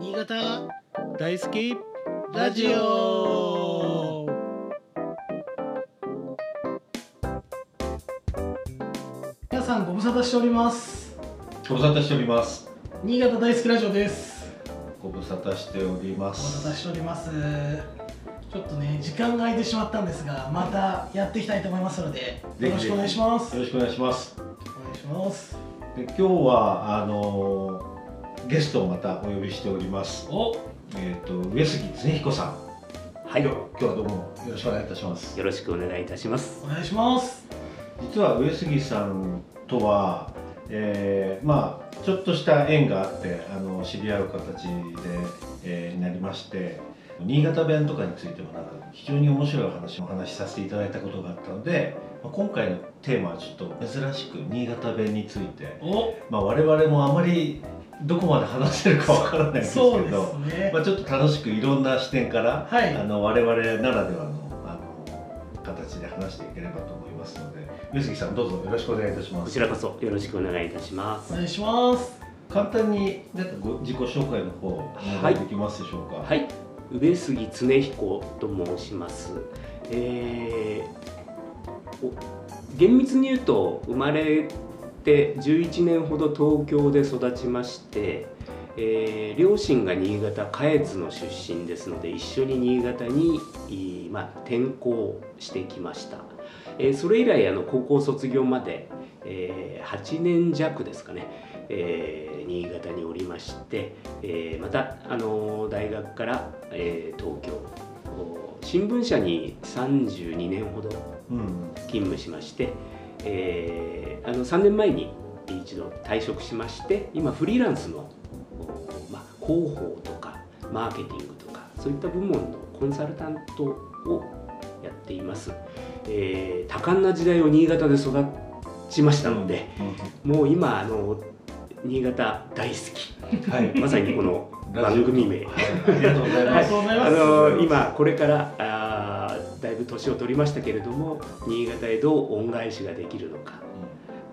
新潟大好きラジオ。皆さんご無沙汰しております。ご無沙汰しております。新潟大好きラジオです。ご無沙汰しておりまご無沙す。汰しております。ちょっとね時間が空いてしまったんですがまたやっていきたいと思いますのでぜひよろしくお願いします。よろしくお願いします。お願いします。で今日はあのーゲストをまたお呼びしております。おえっ、と上杉恒彦さん。はい、今日よ今日はどうもよろしくお願いいたします。ろしくお願いいたします。お願いします実は上杉さんとは、えーまあちょっとした縁があってあの知り合う形で、えーなりまして新潟弁とかについてもなんか非常に面白い話をお話しさせていただいたことがあったので、まあ、今回のテーマはちょっと珍しく新潟弁について、お。まあ、我々もあまりどこまで話せるかわからないんですけどそうですね。まあ、ちょっと楽しくいろんな視点から、はい。あの我々ならではのあの形で話していければと思いますので上杉さんどうぞよろしくお願いいたします。こちらこそよろしくお願いいたします。お願いします。簡単になんかご自己紹介の方お願いできますでしょうか？はい、上杉恒彦と申します。えー厳密に言うと生まれて11年ほど東京で育ちまして、えー両親が新潟下越の出身ですので一緒に新潟に、まあ、転校してきました。えーそれ以来あの高校卒業まで、えー8年弱ですかね、えー新潟におりまして、えーまたあの大学から、えー東京お新聞社に32年ほどうん。勤務しまして、えーあの3年前に一度退職しまして今フリーランスの、おまあ、広報とかマーケティングとかそういった部門のコンサルタントをやっています、えー多感な時代を新潟で育ちましたので、もう今あの新潟大好き。はい。まさにこの番組名。はい。ありがとうございます。あすの今これからあーだいぶ年を取りましたけれども新潟へどう恩返しができるのか。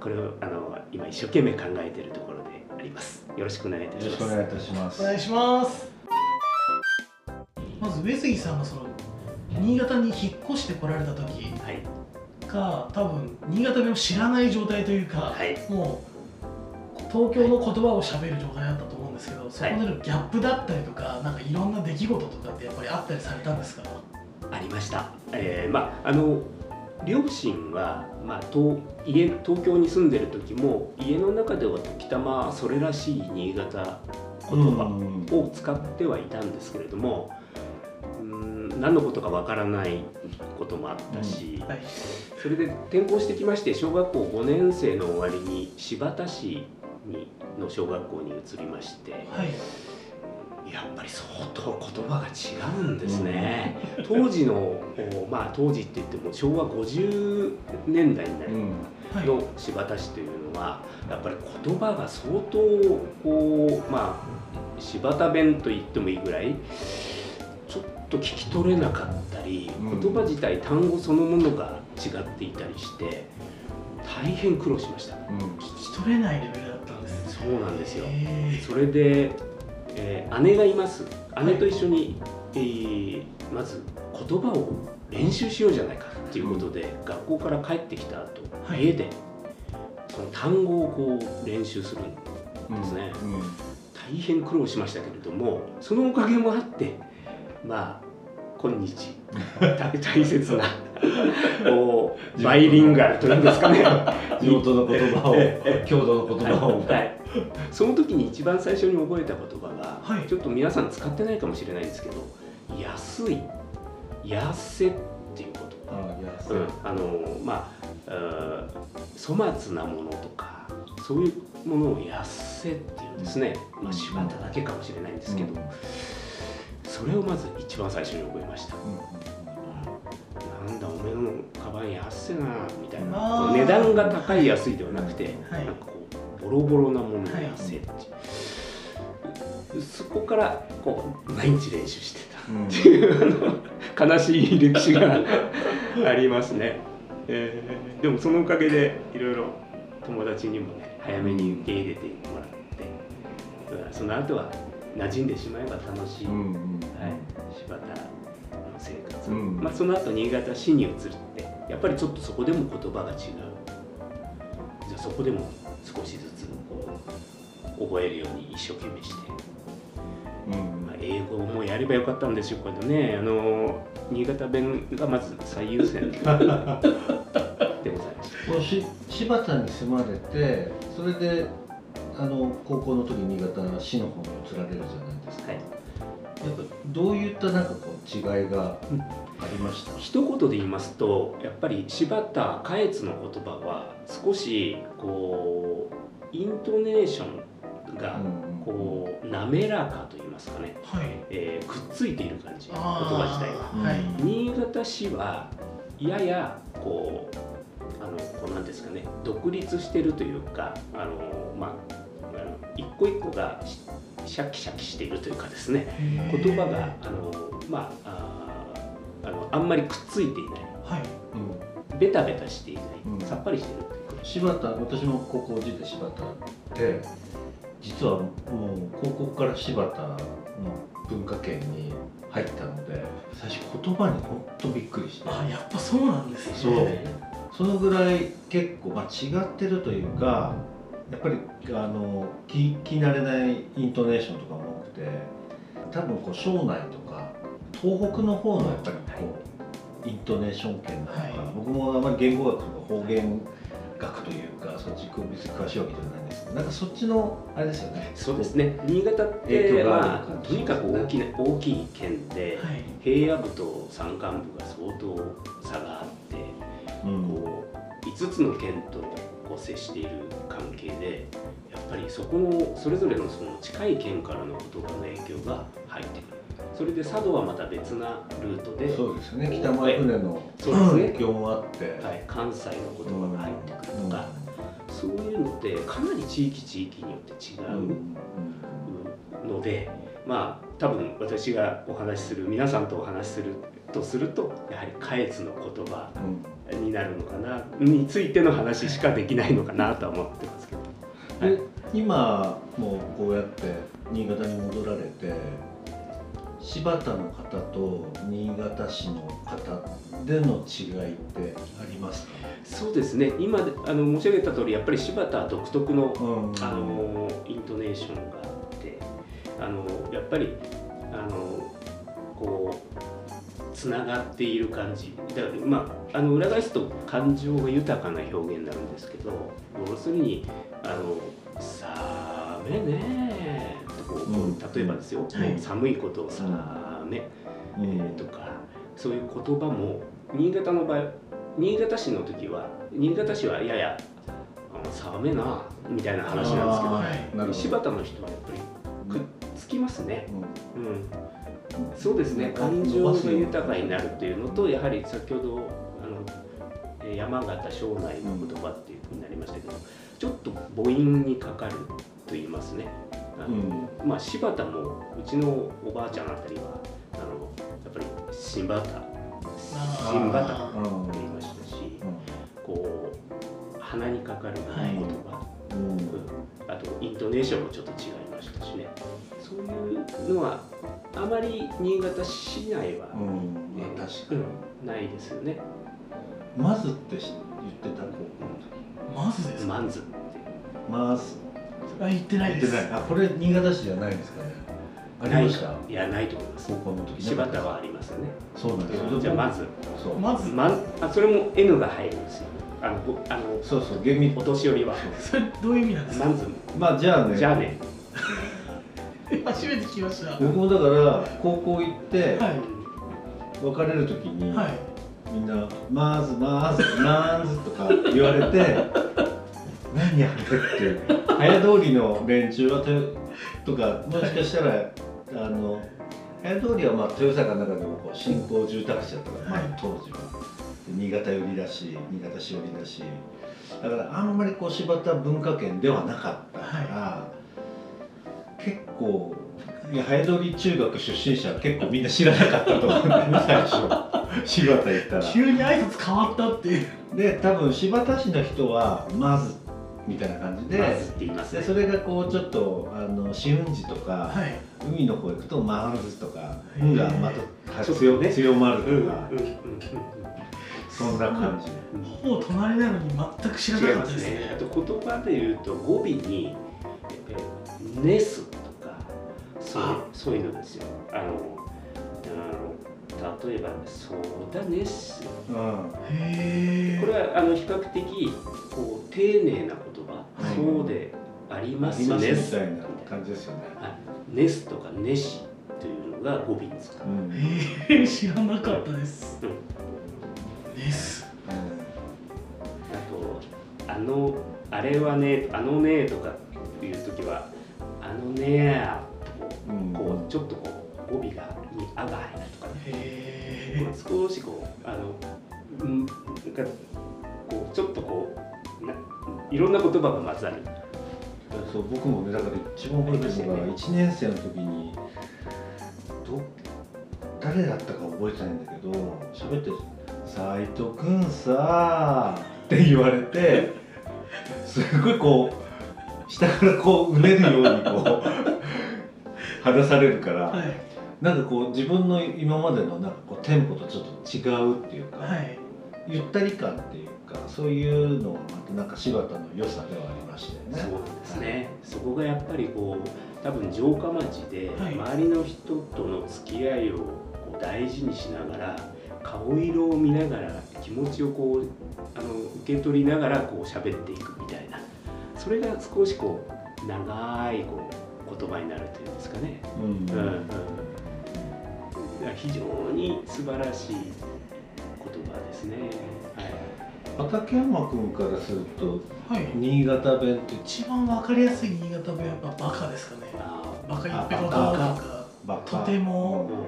これをあの今一生懸命考えているところであります。よろしくお願いいたします。よろしくお願いいたします。お願いします。まず上杉さんがその新潟に引っ越してこられた時はい。が多分新潟弁を知らない状態というか、はい。もう東京の言葉を喋る状態だったと思うんですけどそこでのギャップだったりとかなんかいろんな出来事とかってやっぱりあったりされたんですか？ありました、えーまああの両親は、まあ、東家東京に住んでる時も家の中では時たまそれらしい新潟言葉うんを使ってはいたんですけれども、うーん何のことかわからないこともあったし、はい。それで転校してきまして小学校5年生の終わりに新発田市にの小学校に移りましてはい。やっぱり相当言葉が違うんですね、当時のおまあ当時って言っても昭和50年代になりうん。はい。の新発田市というのはやっぱり言葉が相当こうまあ柴田弁と言ってもいいぐらいちょっと聞き取れなかったり、うん。言葉自体単語そのものが違っていたりして大変苦労しました。うん。聞き取れないレベルだったんです。そうなんですよ。へそれで、えー姉がいます。姉と一緒に、えーまず言葉を練習しようじゃないかっていうことで、学校から帰ってきた後、はい。家でその単語をこう練習するんですね、うん。大変苦労しましたけれどもそのおかげもあってまあ今日大大切な こう バイリンガルというんですかね。地元の言葉をええ郷土の言葉を。はい。はい、その時に一番最初に覚えた言葉が、はい。ちょっと皆さん使ってないかもしれないんですけど「安い」「やせ」っていう言葉、あうん、あのまあ粗末なものとかそういうものを「やせ」っていうんですね、まあ柴田だけかもしれないんですけど、うん。それをまず一番最初に覚えました。カバン安いなみたいな値段が高い安いではなくて、はい。なんかこうボロボロなものが安いっていう、そこからこう毎日練習してたうんっていうあの悲しい歴史がありますね、えーでもそのおかげでいろいろ友達にもね早めに受け入れてもらって、うんその後は馴染んでしまえば楽しい、うんうん。はい、柴田まあ、その後新潟市に移ってやっぱりちょっとそこでも言葉が違う。じゃあそこでも少しずつこう覚えるように一生懸命して、うん。まあ、英語もやればよかったんですよこれね。あの新潟弁がまず最優先。でございましたし柴田に住まれてそれであの高校の時新潟市の方に移られるじゃないですか、はいやっぱどういったなんかこう違いがうんありました、一言で言いますとやっぱり柴田嘉悦の言葉は少しこうイントネーションがうんこう滑らかと言いますかね、はい。えーくっついている感じ言あ葉自体が。ーはい。新潟市はややこうあのこうなんですかね独立してるというかあのまあ一個一個がしシャキシャキしているというかですね言葉があのまああーあのあんまりくっついていない。はい。うん。ベタベタしていない、うん。さっぱりしてるっていうか。柴田私も高校時で柴田で実はもう高校から柴田の文化圏に入ったので最初言葉に本当びっくりして。あやっぱそうなんですそう。ねそのぐらい結構、まあ、違ってるというかやっぱりあの聞き慣れないイントネーションとかも多くて多分こう庄内とか東北の方のやっぱりこうイントネーション圏なのか、はい。僕もあまり言語学とか方言学というかそっち別に詳しいわけじゃないんですけどなんかそっちのあれですよね。そうですね。新潟っ影て響があるまあとにかく大きな大きい県で、はい。平野部と山間部が相当差があってうん。こう5つの県とこう接している関係でやっぱりそこのそれぞれのその近い県からの言葉の影響が入ってくる。それで佐渡はまた別なルートで、そうですよね。北前船の影響もあって、はい、関西の言葉が入ってくるとか、そういうのってかなり地域地域によって違うんうんうので、まあ多分私がお話しする皆さんとお話しするとするとやはり下越の言葉うんになるのかなについての話しかできないのかなとは思ってますけど。で今もうこうやって新潟に戻られて柴田の方と新潟市の方での違いってありますか、そうですね。今であの申し上げた通りやっぱり柴田独特のうん。あのイントネーションがあってあのやっぱりあのこうつながっている感じ。だからまああの裏返すと感情が豊かな表現になるんですけど要するにあの「寒めね」とこう、うん。例えばですよ、はい。寒いことを「寒め」うん。えーとかそういう言葉も新潟の場合新潟市の時は新潟市はやや「あ寒めな」みたいな話なんですけどはい。柴田の人はやっぱりくっつきますね。うん。うん、そうですね。感情が豊かになるというのとやはり先ほどあのえー山形庄内の言葉っていうふうになりましたけどちょっと母音にかかると言いますね。あのまあ柴田もうちのおばあちゃんあたりはあのやっぱり新バタ新バタうんと言いましたしこう鼻にかかる言葉、うん。うん。あとイントネーションもちょっと違いましたしね。そういうのはあまり新潟市内は、うんまあ確かに。うんないですよね。まずってし言ってた高校の時？まず。ですかマンズってまず。あ言ってない言ってですない。あこれ新潟市じゃないですかね。ありました？い。やないと思います。高校の時柴田はありますよね。そうなんですよ。じゃあまず。そう。まず？まあそれも N が入るんですよ。あのごあのそうそう厳密。お年寄りは。それどういう意味なんですか？マンズまあじゃあね。じゃあね 初めて聞きました。は僕もだから高校行ってい。別れる時に、はい。みんな「まずまずなんず」とか言われて「何やる?」って早通りの連中はととかもしかしたらあの早通りはまあ豊坂の中でもこう新興住宅地だったから、はい。まあ当時は。で新潟寄りだし新潟市寄りだし。だからあんまりこう柴田文化圏ではなかったから、結構いや早通り中学出身者は結構みんな知らなかったと思うんだよね最初。柴田行ったら。急に挨拶変わったっていう。で多分柴田市の人はまずみたいな感じでまずって言いますね。でそれがこうちょっとあの試運時とか、はい。海の方行くとマウズとか運がまた強,、ね。強まるとうんうんうんか、うん。そんな感じほぼ隣なのに全く知らなかったですますね。あねと言葉で言うと語尾にえーネスそういうあそういうのですよ。あのあの例えばそうだねっすうん。これはあの比較的こう丁寧な言葉、うんそうでありますすね。みたいな感じですよね、はいネスとかネシというのが語尾に使う。うん。へえ知らなかったです。うん。です。あとあのあれはねあのねとかいう時はあのねとうんこうちょっとこう語尾がにあが入るとかね。少しこうあのうんなんかこうちょっとこうないろんな言葉が混ざる。そう僕もねだから一番覚えてるのがあり1年生の時にど誰だったか覚えてないんだけど喋って「斎藤君さ」って言われてすごいこう下からこううねるようにこう話されるから、はい。なんかこう自分の今までのなんかこうテンポとちょっと違うっていうか、はい。ゆったり感っていうかそういうのがまたなんか柴田の良さではありましたよね。そうなんですね、そこがやっぱりこう多分城下町ではい。周りの人との付き合いをこう大事にしながら顔色を見ながら気持ちをこうあの受け取りながらこう喋っていくみたいな。それが少しこう長いこう言葉になるというんですかね、うん。うんうん、非常に素晴らしい言葉ですね。はい。畠山君からするとはい。新潟弁って一番わかりやすい新潟弁はやっぱバカですかね。あバカいっぺことカ。かバカ。とても。ーうんうん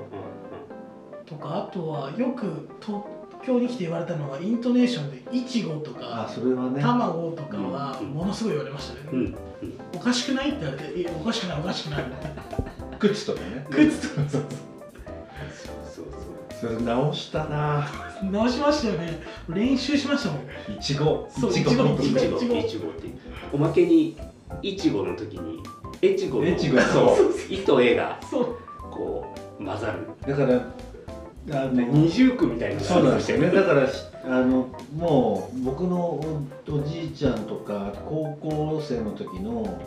とかあとはよく東京に来て言われたのはイントネーションで「いちご」とあかそれは「ね。卵」とかはうんものすごい言われましたね、うんうん。おかしくないって言われて「いやおかしくないおかしくない」靴とかね。靴とかそうそうそれ直したな。直しましたよね。練習しましたもん。いちごそういちごいちごいちごいちごっておまけにいちごの時に越後の越後そう「い」と「え」がそう。こう混ざる。だからあの二重苦みたいなそうなんですよね。だからしあのもう僕のおおじいちゃんとか高校生の時の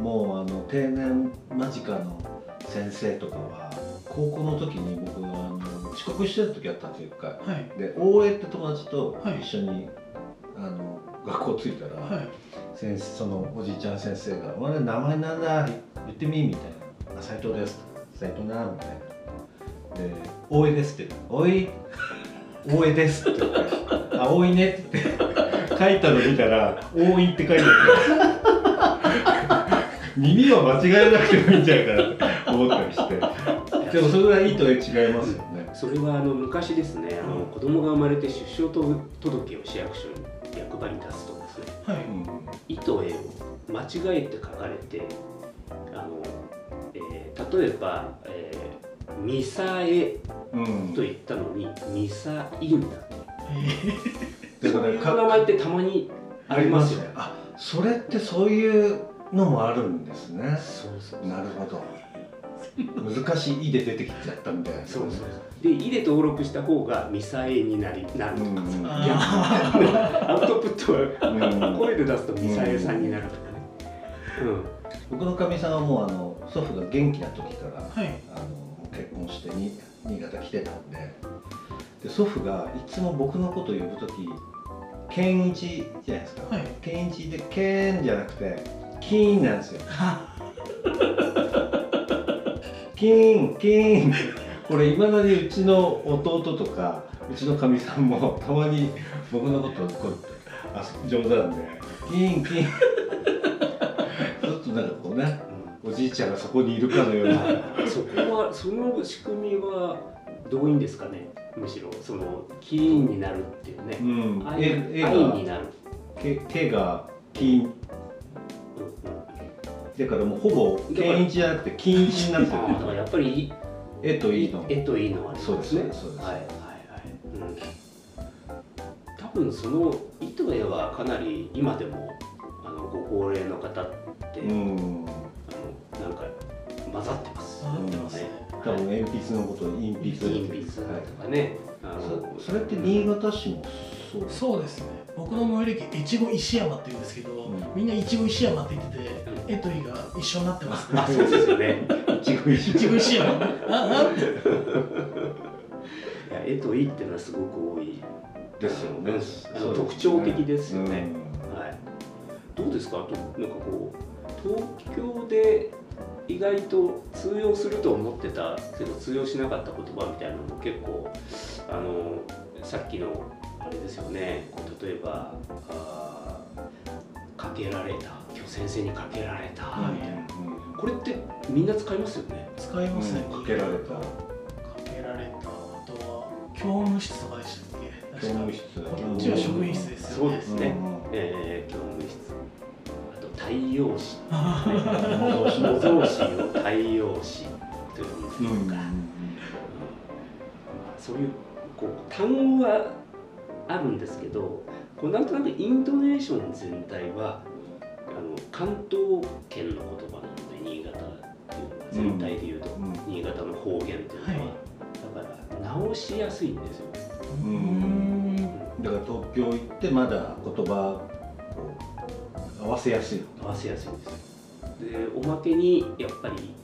もうあの定年間近の先生とかは高校の時に僕あの遅刻してる時あったんですよ一回。はい。で大江って友達とはい。一緒に、あの学校着いたら、はい。先生そのおじいちゃん先生が「俺名前なんだ言ってみ」みたいな「あ斉藤です」「斉藤な」みたいなで「大江です」って「おい大江です」って。言って「あ大井ね」って。書いたの見たら「大井」って書いてあって耳は間違えなくてもいいんじゃないかなって思ったりして。でもそれぐらい「い」と「え」違いますよね。それはあの昔ですねあの子供が生まれて出生届を市役所に役場に出すとですねはい、うん「い」と「え」を間違えて書かれてあの、えー例えば「えー、ミサエ」うん。と言ったのに「ミサイン」だ。とだそういうか名前ってたまにありますよ。ね。あ、それってそういうのもあるんですね。そうそうなるほど。難しい「い」で出てきちゃったみたいな、そうそうで「い」で登録した方がミサエになりなるとか、うんうんあアウトプットはうん。声で出すとミサエさんになるとかね、僕のかみさんはもうあの祖父が元気な時から、ーはい。あの結婚してに新潟来てたんで。で祖父がいつも僕のことを呼ぶ時健一じゃないですか、はい。健一で健じゃなくて金なんですよ。金金。これいまだにうちの弟とかうちのかみさんもたまに僕のことをこうあ冗談で。金金じいちゃんがそこにいるかのような。う んそこはその仕組みはどういうんですかね？むしろそのキーンになるっていううね、ん。愛絵絵愛がになる、け手が金。うんだからもうほぼ健一じゃなくて金一になってああだからるやっぱり絵といいの。絵といいのはそうですそうですはいはいはい、うん、多分その「い」と「絵はかなり今でもあのご高齢の方って、うんなんか混ざってます。混ざってます。ね。多分鉛筆のことを鉛筆鉛筆とかね、あのそそれって新潟市もそう？そうですね。僕の最寄り駅越後石山って言うんですけど、ん。みんな越後石山って言ってて、うん。絵と絵が一緒になってます。ねあそうですよね。越後石山。ああって。いや絵といいっていうのはすごく多いですよね。あのそう特徴的ですよね。うん。はい、どうですか？となんかこう東京で意外と通用すると思ってたけど通用しなかった言葉みたいなのも結構あのさっきのあれですよね。こう例えばあーかけられた。今日先生にかけられた。みたいな、これってみんな使いますよね。使いますね、うん。かけられた。かけられた。あとは教務室とかでしたっけ？教務室。こっちは職員室ですよね、そうですね。えー教務室太陽紙戻し模造紙を太陽紙といううんのか、そういうこう単語はあるんですけどこうなんとなくイントネーション全体はあの関東圏の言葉なので新潟っていうのは全体で言うと、うん新潟の方言っていうのは、はいだから直しやすいんですよ。うーんだから東京行ってまだ言葉合わせやすい合わせやすいんです。よでおまけにやっぱり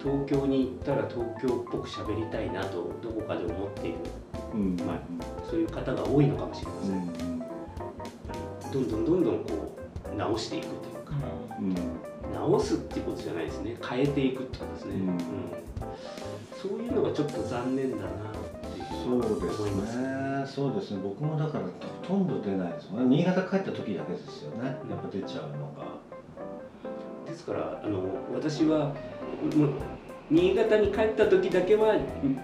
東京に行ったら東京っぽく喋りたいなとどこかで思っているうん。まそういう方が多いのかもしれません、どんどんどんどんこう直していくというか。うん。直すっていうことじゃないですね。変えていくってことですね、うん。うん。そういうのがちょっと残念だなっていうそうです思いますねそうですね。僕もだからほとんど出ないですもんね。新潟帰った時だけですよね。やっぱ出ちゃうのが。ですからあの私はもう新潟に帰った時だけは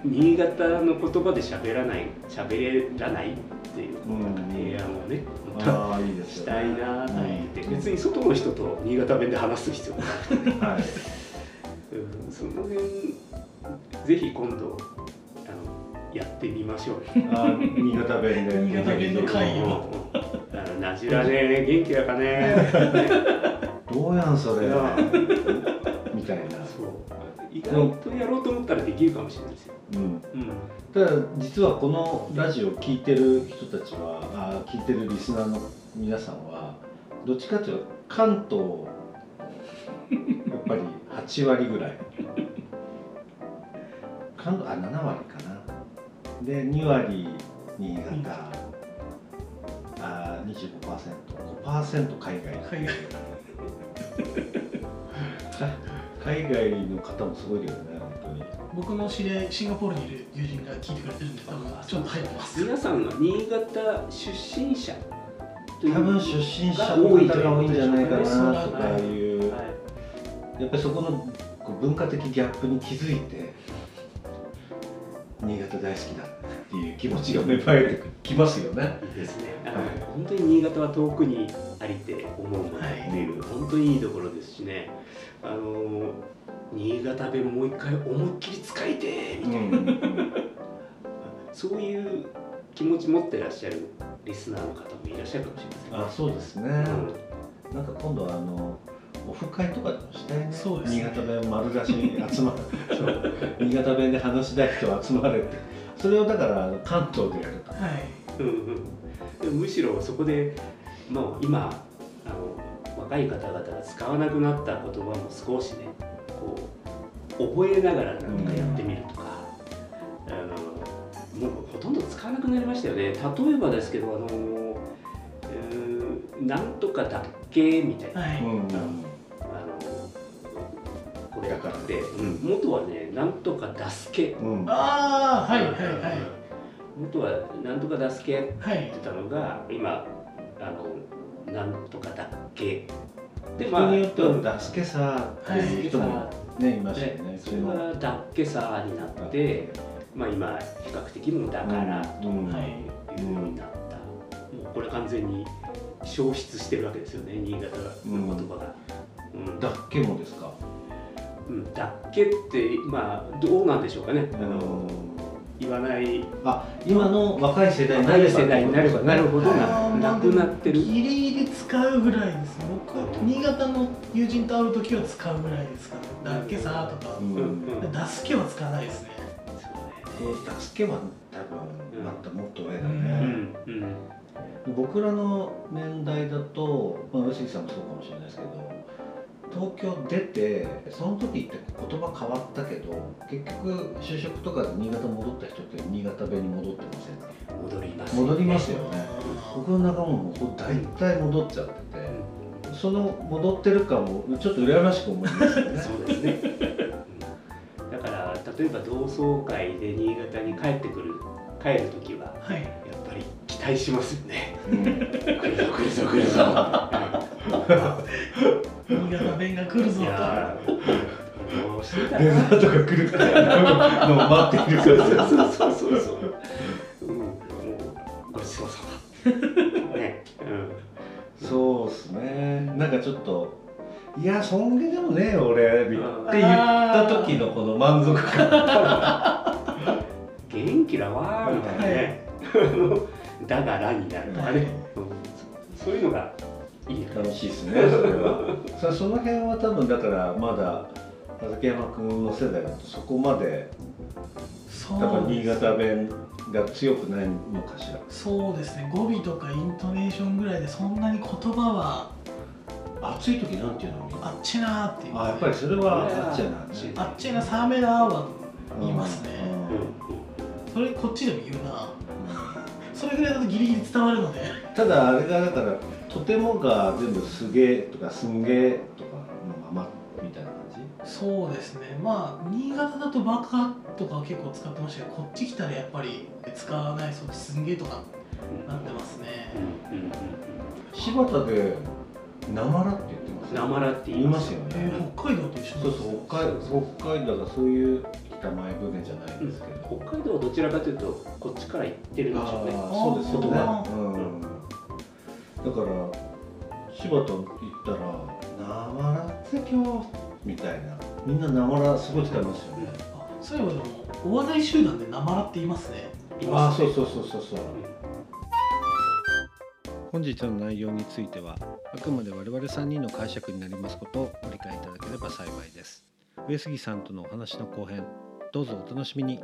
新潟の言葉で喋らない喋らないっていううん。提案をね、ああいいですよしたいなって、別に外の人と新潟弁で話す必要もなくて、はい。うんその辺ぜひ今度やってみましょう。よ。あー新潟弁で。新潟弁の会うんをなじらね元気やかね。どうやんそれ。いやみたいな。そう。意外とやろうと思ったらできるかもしれないですよ。うん。うん。ただ実はこのラジオを聞いてる人たちはあー聞いてるリスナーの皆さんはどっちかというと関東やっぱり8割ぐらい。関東あ7割か。なで2割新潟あー 25%5% 海外。海外。海外の方もすごいですね本当に。僕の知り合いシンガポールにいる友人が聞いてくれてるんで多分ちょっと入ってます。皆さんは新潟出身者？多分出身者の方が多いんじゃないかなとかいう。はい。やっぱりそこの文化的ギャップに気づいて新潟大好きだっていう気持ちが芽生えてきますよね。ですね。はい本当に新潟は遠くにありて思うものっていう、本当にいいところですしね。あの新潟弁もう一回思いっきり使いてーみたいな、そういう気持ち持ってらっしゃるリスナーの方もいらっしゃるかもしれまあそうですね、せんね。なんか今度はあのオフ会とかでもしね。そうですね。新潟弁丸出しに集まる 新潟弁で話したい人集まれって。それをだから関東でやると。はい。うんうん。むしろそこでもう今あの若い方々が使わなくなった言葉も少しねこう覚えながらなんかやってみるとか、あのもうほとんど使わなくなりましたよね。例えばですけどあの、えーなんとかだっけみたいな、はい、うんこれだからで、うん。元はねなんとかだすけ。うん。ああはいはいはい。元はなんとかだすけはい。言ってたのが今あのなんとかだっけ。で人によっては「だすけさ」っていう人もはねいましたよでねそれがだっけさになって、まあ、今比較的もうだからとうん。はいいうようになった、もうこれ完全に消失してるわけですよね新潟の言葉が。うん。だっけもですか？うん、だっけってまあどうなんでしょうかね。あのうん言わない。あ今の若い世代にな若ればい世代になればなるほどはいななくなってる。ギリギリ使うぐらいです。僕は新潟の友人と会う時は使うぐらいですかね。だっけさとか。うんうん出すけは使わないですね。そう助けは多分またもっと上だうね、んうん。僕らの年代だと、まあ、上杉さんもそうかもしれないですけど東京出てその時って言葉変わったけど結局就職とかで新潟戻った人って新潟弁に戻ってません？戻ります戻りますよね。僕の仲間も大体戻っちゃっててその戻ってる感もちょっと羨ましく思いますよね。そうですね、うん。だから例えば同窓会で新潟に帰ってくる帰る時ははい。やっぱり期待しますよね。うん。来るぞ来るぞ来るぞ 新潟弁が来るぞいと。デザなートが来るのを待っているからそうそうそうそううんもうごちそうさまねうんそうっすね。なんかちょっと「いやそんげでもねえよ俺」って言った時のこの満足感元気だわーみたいなね、あのだからになるとかね、うん。そういうのがいい楽しい ですね。それは。さその辺は多分だからまだ畠山君の世代だとそこまでそうやっぱ新潟弁が強くないのかしら。そうですね。語尾とかイントネーションぐらいでそんなに言葉は暑い時なんていうのあっちなーっていうあやっぱりそれはあっちやなあっちあっちなサーメラーは言いますね。うんそれこっちでも言うな。それぐらいだとギリギリ伝わるので。ただあれがだからとてもが全部すげえとかすんげえとかのままみたいな感じ？そうですね。まあ新潟だとバカとか結構使ってましたけどこっち来たらやっぱり使わないそうすんげえとかなってますね。うんうんうん柴田でなまらって言ってますなまらって言いますすよね、えー北海道と一緒そうそう北海道北海道がそういう北前船じゃないですけど、北海道はどちらかというとこっちから行ってるんでしょうね。そうですよね。あうんだから柴田行ったら「なまらって今日」みたいな。みんななまらすごい使いますよね、あそういえばでもお笑い集団でなまらって言いますね。いああますねそうそうそうそうそう。本日の内容についてはあくまで我々3人の解釈になりますことをご理解いただければ幸いです。上杉さんとのお話の後編どうぞお楽しみに